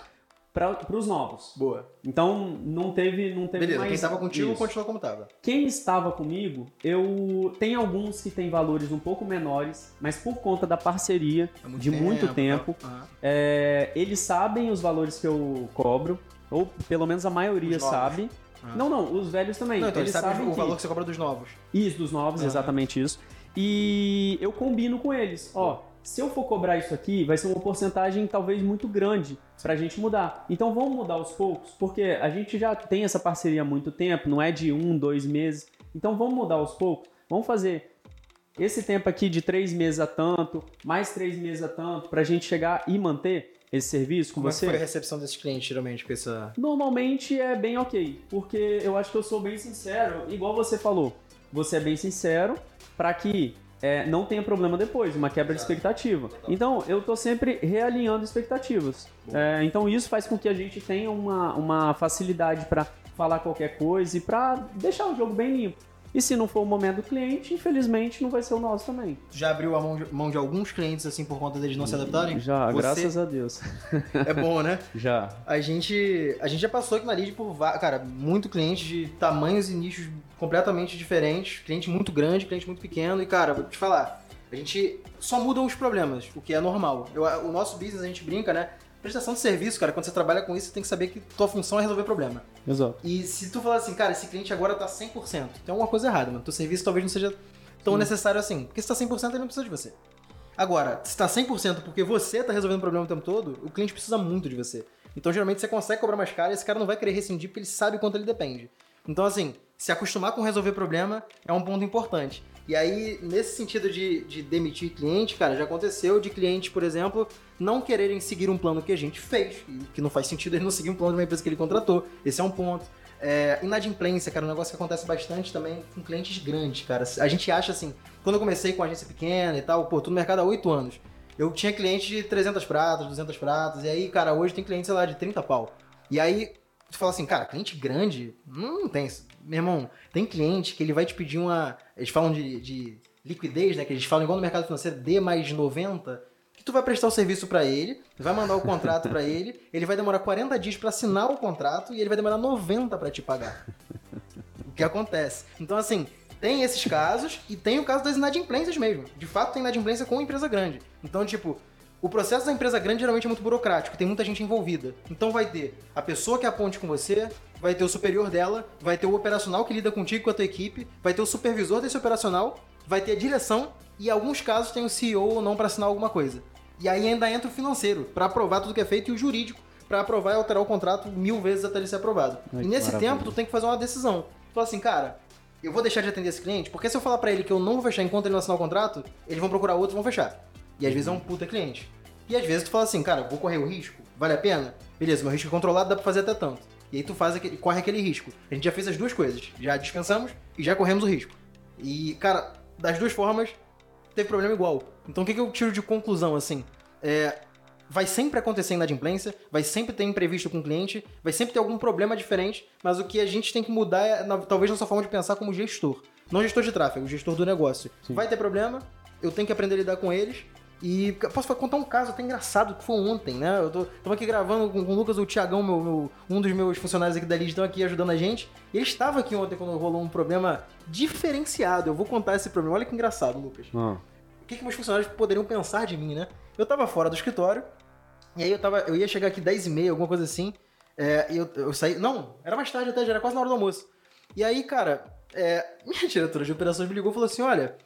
para os novos. Boa. Então, não teve, não teve Beleza, mais quem tava contigo isso. continuou como tava. Quem estava comigo, eu tem alguns que têm valores um pouco menores, mas por conta da parceria Há muito de muito tempo? Aham. é, eles sabem os valores que eu cobro, ou pelo menos a maioria sabe. Ah. Não, não, os velhos também. Não, então eles eles sabem sabem o que... valor que você cobra dos novos. Isso, dos novos, Aham. exatamente isso. E eu combino com eles. Ó, se eu for cobrar isso aqui, vai ser uma porcentagem talvez muito grande pra gente mudar. Então vamos mudar aos poucos, porque a gente já tem essa parceria há muito tempo, não é de um, dois meses. Então vamos mudar aos poucos. Vamos fazer esse tempo aqui de três meses a tanto, mais três meses a tanto, pra gente chegar e manter esse serviço com Como é você. foi a recepção desses clientes, geralmente, com essa... Normalmente é bem ok, porque eu acho que eu sou bem sincero, igual você falou. Você é bem sincero para que é, não tenha problema depois, uma quebra de expectativa. Então, eu tô sempre realinhando expectativas. É, então, isso faz com que a gente tenha uma, uma facilidade para falar qualquer coisa e para deixar o jogo bem limpo. E se não for o momento do cliente, infelizmente não vai ser o nosso também. Já abriu a mão de, mão de alguns clientes, assim, por conta deles não se adaptarem? Já, Você- graças a Deus. É bom, né? Já. A gente, a gente já passou aqui na Lid por, cara, muito cliente de tamanhos e nichos completamente diferentes. Cliente muito grande, cliente muito pequeno. E, cara, vou te falar, a gente só muda os problemas, o que é normal. Eu- o nosso business, a gente brinca, né? Prestação de serviço, cara, quando você trabalha com isso, você tem que saber que tua função é resolver problema. Exato. E se tu falar assim, cara, esse cliente agora tá 100%, tem alguma coisa errada, mano. Teu serviço talvez não seja tão necessário assim. Porque se tá 100%, ele não precisa de você. Agora, se tá 100% porque você tá resolvendo o problema o tempo todo, o cliente precisa muito de você. Então, geralmente, você consegue cobrar mais caro e esse cara não vai querer rescindir porque ele sabe quanto ele depende. Então, assim, se acostumar com resolver problema é um ponto importante. E aí, nesse sentido de, de demitir cliente, cara, já aconteceu de clientes, por exemplo, não quererem seguir um plano que a gente fez, que não faz sentido ele não seguir um plano de uma empresa que ele contratou. Esse é um ponto. É, inadimplência, cara, um negócio que acontece bastante também com clientes grandes, cara. A gente acha assim, quando eu comecei com agência pequena e tal, pô, tô no mercado há 8 anos. Eu tinha cliente de 300 pratas, 200 pratas, e aí, cara, hoje tem cliente, sei lá, de 30 pau. E aí, tu fala assim, cara, cliente grande, não tem isso. Meu irmão, tem cliente que ele vai te pedir uma. Eles falam de, de liquidez, né? Que eles falam igual no mercado financeiro, D mais 90, que tu vai prestar o serviço para ele, vai mandar o contrato para ele, ele vai demorar 40 dias para assinar o contrato e ele vai demorar 90 para te pagar. o que acontece? Então, assim, tem esses casos e tem o caso das inadimplências mesmo. De fato, tem inadimplência com empresa grande. Então, tipo, o processo da empresa grande geralmente é muito burocrático, tem muita gente envolvida. Então vai ter a pessoa que aponte com você, vai ter o superior dela, vai ter o operacional que lida contigo com a tua equipe, vai ter o supervisor desse operacional, vai ter a direção e em alguns casos tem o CEO ou não para assinar alguma coisa. E aí ainda entra o financeiro para aprovar tudo que é feito e o jurídico para aprovar e alterar o contrato mil vezes até ele ser aprovado. Ai, e nesse maravilha. tempo tu tem que fazer uma decisão. Tu fala assim, cara, eu vou deixar de atender esse cliente, porque se eu falar para ele que eu não vou fechar enquanto ele não assinar o contrato, eles vão procurar outro e vão fechar. E às vezes é um puta cliente. E às vezes tu fala assim, cara, vou correr o risco, vale a pena? Beleza, meu risco é controlado, dá pra fazer até tanto. E aí tu faz aquele, corre aquele risco. A gente já fez as duas coisas. Já descansamos e já corremos o risco. E, cara, das duas formas, teve problema igual. Então o que, que eu tiro de conclusão, assim? É, vai sempre acontecer inadimplência, vai sempre ter imprevisto com o cliente, vai sempre ter algum problema diferente, mas o que a gente tem que mudar é, na, talvez, nossa forma de pensar como gestor. Não gestor de tráfego, gestor do negócio. Sim. Vai ter problema, eu tenho que aprender a lidar com eles, e posso contar um caso até engraçado que foi ontem, né? Eu tô, tava aqui gravando com, com o Lucas, o Tiagão, meu, meu, um dos meus funcionários aqui da Lead, estão aqui ajudando a gente. Ele estava aqui ontem quando rolou um problema diferenciado. Eu vou contar esse problema. Olha que engraçado, Lucas. Ah. O que, que meus funcionários poderiam pensar de mim, né? Eu tava fora do escritório, e aí eu tava. Eu ia chegar aqui 10 e meia, alguma coisa assim. É, e eu, eu saí. Não, era mais tarde até, já era quase na hora do almoço. E aí, cara, é, minha diretora de operações me ligou e falou assim: olha.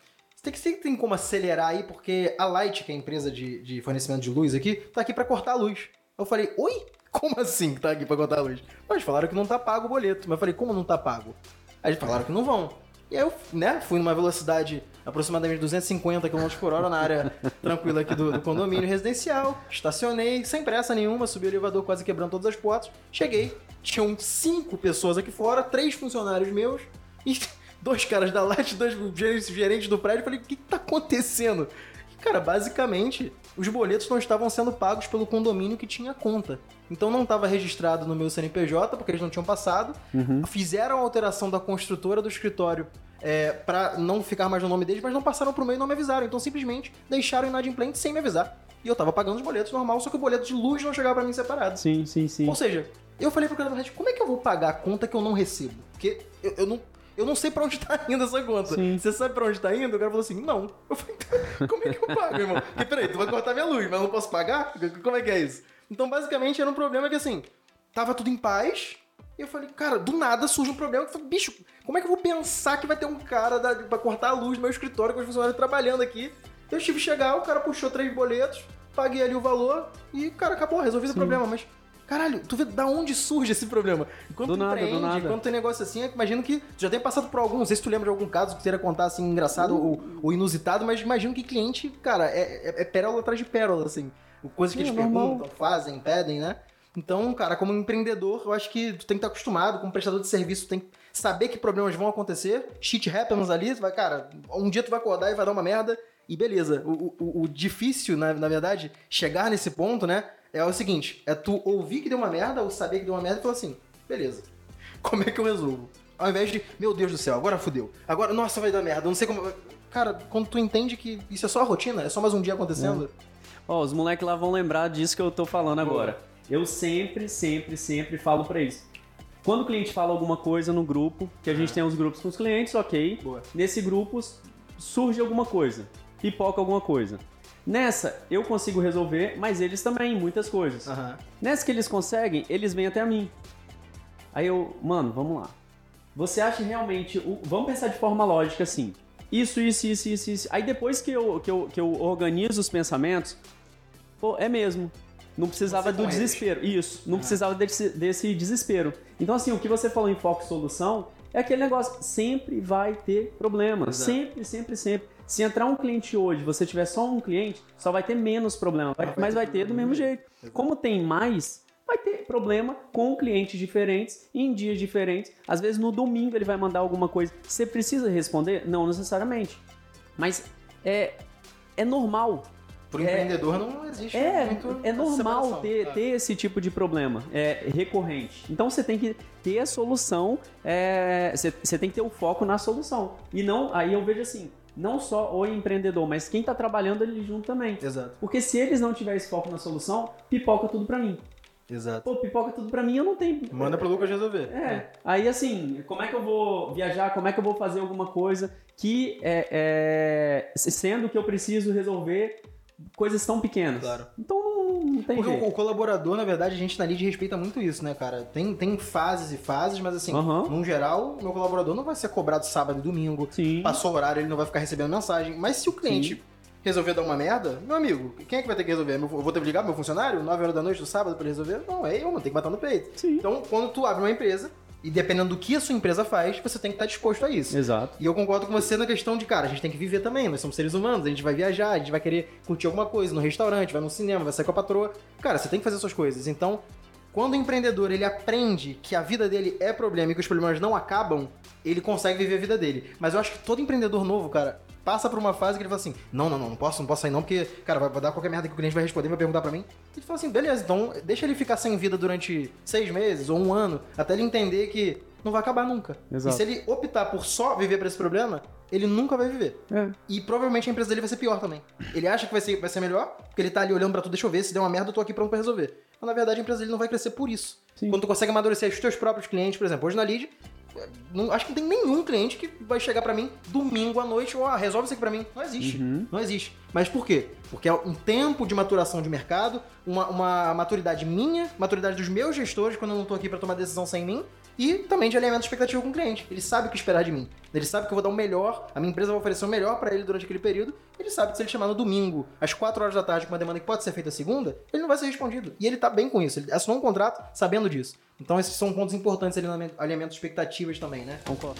Você tem que tem como acelerar aí, porque a Light, que é a empresa de, de fornecimento de luz aqui, tá aqui para cortar a luz. Eu falei, oi? Como assim que tá aqui pra cortar a luz? Mas falaram que não tá pago o boleto. Mas eu falei, como não tá pago? Aí eles falaram que não vão. E aí eu, né, fui numa velocidade aproximadamente 250 km por hora na área tranquila aqui do, do, condomínio residencial. Estacionei, sem pressa nenhuma, subi o elevador quase quebrando todas as portas. Cheguei, tinham cinco pessoas aqui fora, três funcionários meus. E dois caras da Light, dois gerentes do prédio. Falei, o que, que tá acontecendo? Cara, basicamente, os boletos não estavam sendo pagos pelo condomínio que tinha conta. Então não estava registrado no meu CNPJ, porque eles não tinham passado. Uhum. Fizeram a alteração da construtora do escritório é, para não ficar mais no nome deles, mas não passaram pro meio e não me avisaram. Então simplesmente deixaram inadimplente sem me avisar. E eu tava pagando os boletos normal, só que o boleto de luz não chegava para mim separado. Sim, sim, sim. Ou seja, eu falei pro cara da como é que eu vou pagar a conta que eu não recebo? Porque eu, eu não eu não sei pra onde tá indo essa conta. Sim. Você sabe pra onde tá indo? O cara falou assim, não. Eu falei, então, como é que eu pago, irmão? Porque, peraí, tu vai cortar minha luz, mas eu não posso pagar? Como é que é isso? Então, basicamente, era um problema que, assim, tava tudo em paz, e eu falei, cara, do nada surge um problema. Eu falei, bicho, como é que eu vou pensar que vai ter um cara da, pra cortar a luz no meu escritório com os funcionários trabalhando aqui? Eu tive que chegar, o cara puxou três boletos, paguei ali o valor e, cara, acabou, resolvi o problema. Mas Caralho, tu vê da onde surge esse problema? Enquanto do tu nada, empreende, do nada. quando tem negócio assim, eu imagino que tu já tem passado por algum, não sei se tu lembra de algum caso que queira contar assim, engraçado uh. ou, ou, inusitado, mas imagino que cliente, cara, é, é, é pérola atrás de pérola, assim. Coisas que Sim, eles é perguntam, fazem, pedem, né? Então, cara, como empreendedor, eu acho que tu tem que estar acostumado, como prestador de serviço, tu tem que saber que problemas vão acontecer, shit happens ali, tu vai, cara, um dia tu vai acordar e vai dar uma merda, e beleza. O, o, o difícil, na, na verdade, chegar nesse ponto, né? É o seguinte: é tu ouvir que deu uma merda, ou saber que deu uma merda e falar assim, beleza. Como é que eu resolvo? Ao invés de, meu Deus do céu, agora fudeu. Agora, nossa, vai dar merda, eu não sei como. Cara, quando tu entende que isso é só a rotina, é só mais um dia acontecendo. Ó, oh, os moleques lá vão lembrar disso que eu tô falando agora. Eu sempre, sempre, sempre falo pra eles. Quando o cliente fala alguma coisa no grupo, que a gente tem uns grupos com os clientes, ok. Boa. Nesse grupo surge alguma coisa, pipoca alguma coisa. Nessa, eu consigo resolver, mas eles também, muitas coisas. Uhum. Nessa que eles conseguem, eles vêm até mim. Aí eu, mano, vamos lá. Você acha realmente. O... Vamos pensar de forma lógica assim. Isso, isso, isso, isso, isso. Aí depois que eu, que eu, que eu organizo os pensamentos, pô, é mesmo. Não precisava do desespero. Isso, não uhum. precisava desse, desse desespero. Então, assim, o que você falou em foco e solução É aquele negócio, sempre vai ter problema. Exato. Sempre, sempre, sempre. Se entrar um cliente hoje, você tiver só um cliente, só vai ter menos problema, vai- Mas vai mas ter vai ter do mesmo jeito. Como tem mais, vai ter problema com clientes diferentes, em dias diferentes. Às vezes no domingo ele vai mandar alguma coisa. Você precisa responder? Não necessariamente. Mas é, é normal. Pro É- empreendedor não existe É, muito é normal ter, É. ter esse tipo de problema, é recorrente. Então você tem que ter a solução, é, você, você tem que ter o foco na solução. E não, aí eu vejo assim, não só o empreendedor, mas quem está trabalhando ali junto também. Exato, Porque se eles não tiverem esse foco na solução, pipoca tudo pra mim. exato. Pô, pipoca tudo pra mim, eu não tenho. Manda pro Lucas resolver. É. Aí assim, como é que eu vou viajar? Como é que eu vou fazer alguma coisa que é, é, sendo que eu preciso resolver coisas tão pequenas? Claro. Então não, não tem Porque jeito. o, colaborador, na verdade, a gente na Lead respeita muito isso, né, cara? Tem, tem fases e fases, mas assim, Aham. num geral, o meu colaborador não vai ser cobrado sábado e domingo. Sim. Passou o horário, ele não vai ficar recebendo mensagem. Mas se o cliente resolver dar uma merda, meu amigo, quem é que vai ter que resolver? Eu vou ter que ligar pro meu funcionário 9 horas da noite do sábado pra ele resolver? Não, é eu, mano, tem que bater no peito. Sim. Então, quando tu abre uma empresa, e dependendo do que a sua empresa faz, você tem que estar disposto a isso. Exato. E eu concordo com você na questão de, cara, a gente tem que viver também, nós somos seres humanos, a gente vai viajar, a gente vai querer curtir alguma coisa no restaurante, vai no cinema, vai sair com a patroa. Cara, você tem que fazer suas coisas. Então, quando o empreendedor ele aprende que a vida dele é problema e que os problemas não acabam, ele consegue viver a vida dele. Mas eu acho que todo empreendedor novo, cara, passa por uma fase que ele fala assim: não, não, não, não posso, não posso sair não, porque, cara, vai, vai dar qualquer merda que o cliente vai responder, vai perguntar pra mim. E ele fala assim: beleza, então deixa ele ficar sem vida durante seis meses ou um ano, até ele entender que não vai acabar nunca. Exato. E se ele optar por só viver pra esse problema, ele nunca vai viver. É. E provavelmente a empresa dele vai ser pior também. Ele acha que vai ser, vai ser melhor, porque ele tá ali olhando pra tudo, deixa eu ver, se der uma merda, eu tô aqui pronto pra resolver. Mas na verdade a empresa dele não vai crescer por isso. Sim. Quando tu consegue amadurecer os teus próprios clientes, por exemplo, hoje na Lead, não- acho que não tem nenhum cliente que vai chegar pra mim domingo à noite, ó, resolve isso aqui pra mim. Não existe. Uhum. Não existe. Mas por quê? Porque é um tempo de maturação de mercado, uma, uma maturidade minha, maturidade dos meus gestores, quando eu não tô aqui pra tomar decisão sem mim, e também de alinhamento de expectativa com o cliente. Ele sabe o que esperar de mim. Ele sabe que eu vou dar o melhor, a minha empresa vai oferecer o melhor pra ele durante aquele período. Ele sabe que se ele chamar no domingo, às 4 horas da tarde, com uma demanda que pode ser feita segunda, ele não vai ser respondido. E ele tá bem com isso. Ele assinou um contrato sabendo disso. Então esses são pontos importantes ali no alinhamento de expectativas também, né? Concordo.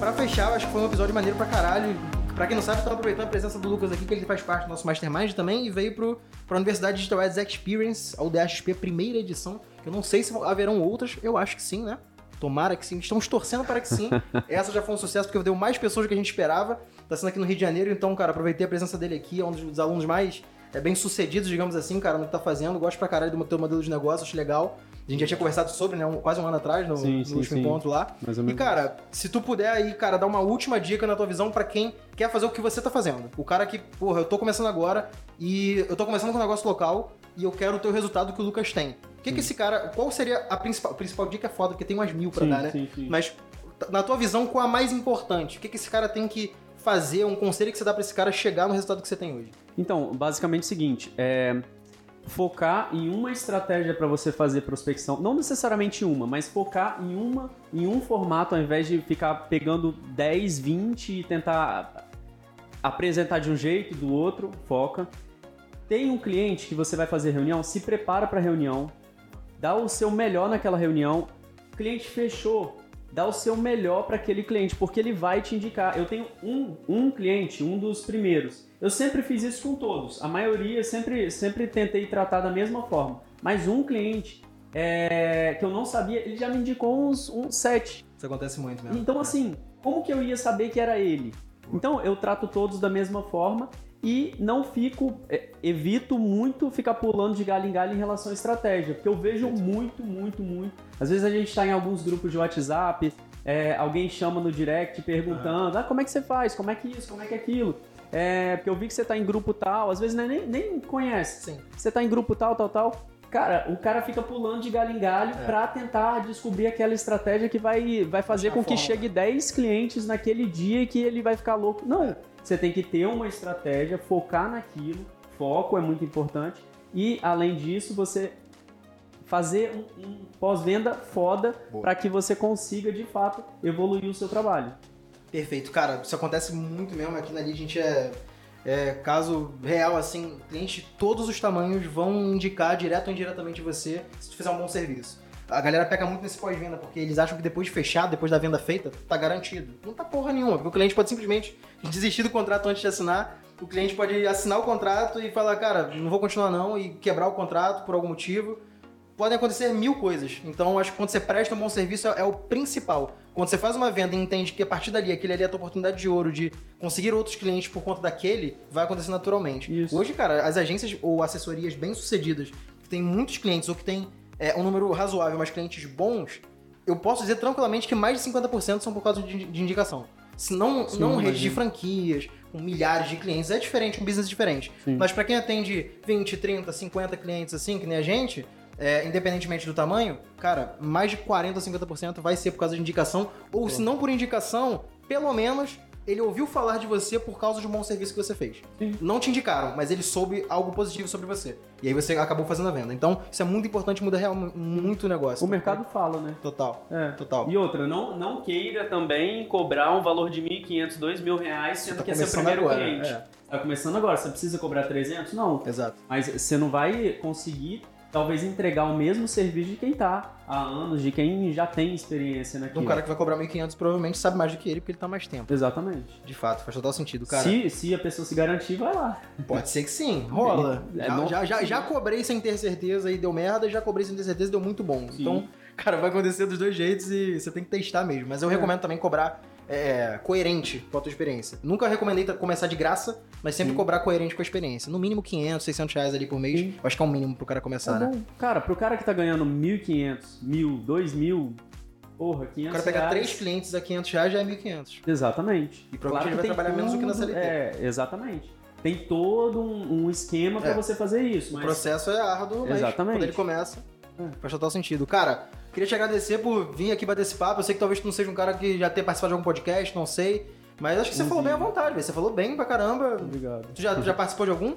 Pra fechar, acho que foi um episódio maneiro pra caralho. Pra quem não sabe, eu tava aproveitando a presença do Lucas aqui, que ele faz parte do nosso Mastermind também, e veio pro, pra Universidade Digital Ads Experience, a UDHXP, primeira edição. Que eu não sei se haverão outras, eu acho que sim, né? Tomara que sim. Estamos torcendo para que sim. Essa já foi um sucesso, porque deu mais pessoas do que a gente esperava. Tá sendo aqui no Rio de Janeiro, então, cara, aproveitei a presença dele aqui, é um dos alunos mais é, bem sucedidos, digamos assim, cara, no que tá fazendo. Gosto pra caralho do teu modelo de negócio, acho legal. A gente já tinha conversado sobre, né, um- quase um ano atrás, no, Sim, no sim, último sim. encontro lá. Mais ou E, menos. cara, se tu puder aí, cara, dar uma última dica na tua visão pra quem quer fazer o que você tá fazendo. O cara que, porra, eu tô começando agora e eu tô começando com um negócio local e eu quero o teu resultado que o Lucas tem. O que que esse cara, qual seria a principal, a principal dica é foda, porque tem umas mil pra dar, né? sim, sim. Mas na tua visão, qual a mais importante? O que que esse cara tem que fazer, um conselho que você dá pra esse cara chegar no resultado que você tem hoje? Então, basicamente é o seguinte, é focar em uma estratégia para você fazer prospecção, não necessariamente uma, mas focar em uma, em um formato ao invés de ficar pegando 10, 20 e tentar apresentar de um jeito, do outro, foca. Tem um cliente que você vai fazer reunião, se prepara para reunião, dá o seu melhor naquela reunião. O cliente fechou, dá o seu melhor para aquele cliente, porque ele vai te indicar. Eu tenho um, um cliente, um dos primeiros. Eu sempre fiz isso com todos. A maioria sempre, sempre tentei tratar da mesma forma. Mas um cliente é, que eu não sabia, ele já me indicou uns, uns sete. Isso acontece muito mesmo. Então, assim, como que eu ia saber que era ele? Então, eu trato todos da mesma forma e não fico, é, evito muito ficar pulando de galho em galho em relação à estratégia, porque eu vejo muito, muito, muito. Às vezes a gente está em alguns grupos de WhatsApp, é, alguém chama no direct perguntando: ah, como é que você faz? Como é que isso? Como é que aquilo? É, porque eu vi que você tá em grupo tal, às vezes né, nem, nem conhece. Sim. Você tá em grupo tal, tal, tal. Cara, o cara fica pulando de galho em galho É. pra tentar descobrir aquela estratégia que vai, vai fazer Achar com que chegue 10 clientes naquele dia e que ele vai ficar louco. Não, você tem que ter uma estratégia, focar naquilo, foco é muito importante. E, além disso, você fazer um, um pós-venda foda para que você consiga, de fato, evoluir o seu trabalho. Perfeito. Cara, isso acontece muito mesmo. Aqui na Lead a gente é. É, caso real, assim, clientes de todos os tamanhos vão indicar direto ou indiretamente você se tu fizer um bom serviço. A galera peca muito nesse pós-venda, porque eles acham que depois de fechado, depois da venda feita, tá garantido. Não tá porra nenhuma, porque o cliente pode simplesmente desistir do contrato antes de assinar. O cliente pode assinar o contrato e falar, cara, não vou continuar não, e quebrar o contrato por algum motivo. Podem acontecer mil coisas. Então, acho que quando você presta um bom serviço é, é o principal. Quando você faz uma venda e entende que a partir dali, aquele ali é a tua oportunidade de ouro de conseguir outros clientes por conta daquele, vai acontecer naturalmente. Isso. Hoje, cara, as agências ou assessorias bem sucedidas, que tem muitos clientes ou que tem é, um número razoável, mas clientes bons, eu posso dizer tranquilamente que mais de 50% são por causa de, de indicação. Se não, Sim, não rede de franquias, com milhares de clientes, é diferente, um business diferente. Sim. Mas para quem atende 20, 30, 50 clientes assim, que nem a gente, é, independentemente do tamanho, cara, mais de 40, 50% vai ser por causa de indicação, ou se não por indicação, pelo menos ele ouviu falar de você por causa de um bom serviço que você fez. Sim. Não te indicaram, mas ele soube algo positivo sobre você. E aí você acabou fazendo a venda. Então, isso é muito importante, muda real, muito o negócio. O mercado fala, né? Total. É. Total. E outra, não, não queira também cobrar um valor de 1.500, 2.000 reais, sendo tá que é seu começando primeiro agora, cliente. é. Tá começando agora, você precisa cobrar 300? Não. Exato. Mas você não vai conseguir, talvez, entregar o mesmo serviço de quem tá há anos, de quem já tem experiência Um naquilo. cara que vai cobrar 1.500 provavelmente sabe mais do que ele, porque ele tá mais tempo. Exatamente. De fato, faz total sentido, cara. Se, se a pessoa se garantir, vai lá. Pode ser que sim, rola. É já, bom. já, já, já cobrei sem ter certeza e deu merda, já cobrei sem ter certeza e deu muito bom. Sim. Então, cara, vai acontecer dos dois jeitos e você tem que testar mesmo. Mas eu É. recomendo também cobrar é, coerente com a tua experiência. Nunca recomendei começar de graça, mas sempre Sim. cobrar coerente com a experiência. No mínimo 500, 600 reais ali por mês. Sim. Eu acho que é o mínimo pro cara começar, Tá né? Cara, pro cara que tá ganhando 1.500, 1.000, 2.000, porra, 500 O cara pegar reais. três clientes a 500 reais já é 1.500. Exatamente. E provavelmente ele vai trabalhar menos do que na tudo- CLT. É, exatamente. Tem todo um, um esquema pra É. você fazer isso. O Mas processo é árduo, mas Exatamente. quando ele começa, É. faz total sentido. Cara, queria te agradecer por vir aqui bater esse papo. Eu sei que talvez tu não seja um cara que já tenha participado de algum podcast, não sei. Mas acho que você Uhum. falou bem à vontade, velho. Você falou bem pra caramba. Obrigado. Tu já, tu já participou de algum?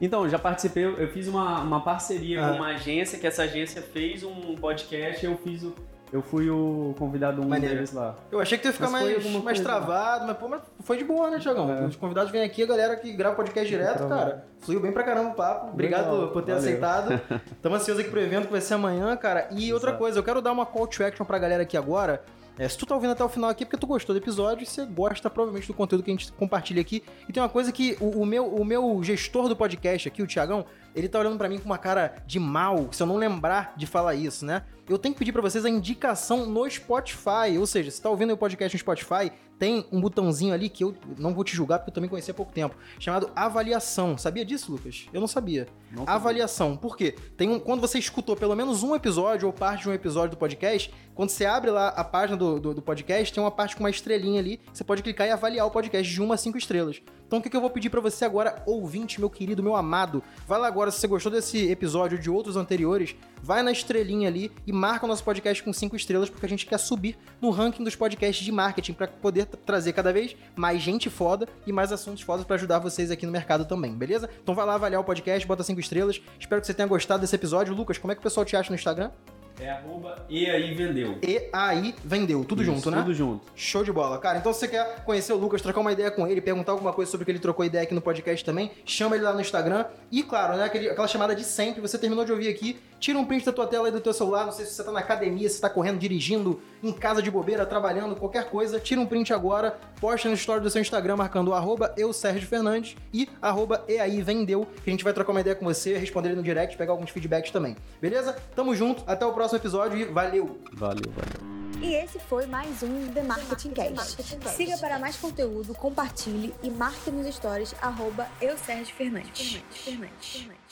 Então, já participei, eu eu fiz uma, uma parceria Ah. com uma agência, que essa agência fez um podcast, eu fiz o. Eu fui o convidado um Maneiro. deles lá. Eu achei que tu ia ficar Mas mais, mais travado, mas pô, mas foi de boa, né, Tiagão? É. Os convidados vêm aqui, a galera que grava podcast direto, cara. Fluiu bem pra caramba o papo. Obrigado Legal, por ter valeu. aceitado. Estamos ansiosos aqui pro evento que vai ser amanhã, cara. E outra Exato. coisa, eu quero dar uma call to action pra galera aqui agora. É, se tu tá ouvindo até o final aqui, é porque tu gostou do episódio você gosta provavelmente do conteúdo que a gente compartilha aqui. E tem uma coisa que o, o meu, o meu gestor do podcast aqui, o Tiagão, ele tá olhando pra mim com uma cara de mal, se eu não lembrar de falar isso, né? Eu tenho que pedir pra vocês a indicação no Spotify. Ou seja, se tá ouvindo o podcast no Spotify, tem um botãozinho ali que eu não vou te julgar porque eu também conheci há pouco tempo, chamado avaliação. Sabia disso, Lucas? Eu não sabia. Não sabia. Avaliação. Por quê? Tem um, quando você escutou pelo menos um episódio ou parte de um episódio do podcast, quando você abre lá a página do, do, do podcast, tem uma parte com uma estrelinha ali, você pode clicar e avaliar o podcast de uma a cinco estrelas. Então o que, eu vou pedir pra você agora, ouvinte, meu querido, meu amado? Vai lá agora, se você gostou desse episódio ou de outros anteriores, vai na estrelinha ali e marca o nosso podcast com cinco estrelas, porque a gente quer subir no ranking dos podcasts de marketing pra poder tra- trazer cada vez mais gente foda e mais assuntos fodas pra ajudar vocês aqui no mercado também, beleza? Então vai lá avaliar o podcast, bota cinco estrelas. Espero que você tenha gostado desse episódio. Lucas, como é que o pessoal te acha no Instagram? É arroba e aí vendeu. E aí vendeu, tudo Isso, junto, né? Tudo junto. Show de bola. Cara, então se você quer conhecer o Lucas, trocar uma ideia com ele, perguntar alguma coisa sobre o que ele trocou ideia aqui no podcast também, chama ele lá no Instagram. E claro, né, aquele- aquela chamada de sempre, você terminou de ouvir aqui, tira um print da tua tela aí do teu celular, não sei se você tá na academia, se tá correndo, dirigindo, em casa de bobeira, trabalhando, qualquer coisa, tira um print agora, posta no story do seu Instagram marcando arroba eu, Sérgio Fernandes e arroba e aí vendeu, que a gente vai trocar uma ideia com você, responder ele no direct, pegar alguns feedbacks também. Beleza? Tamo junto, até o próximo episódio e valeu! Valeu, valeu. E esse foi mais um The Marketing Cast. Siga para mais conteúdo, compartilhe e marque nos stories arroba eu Sérgio Fernandes. Fernandes. Fernandes.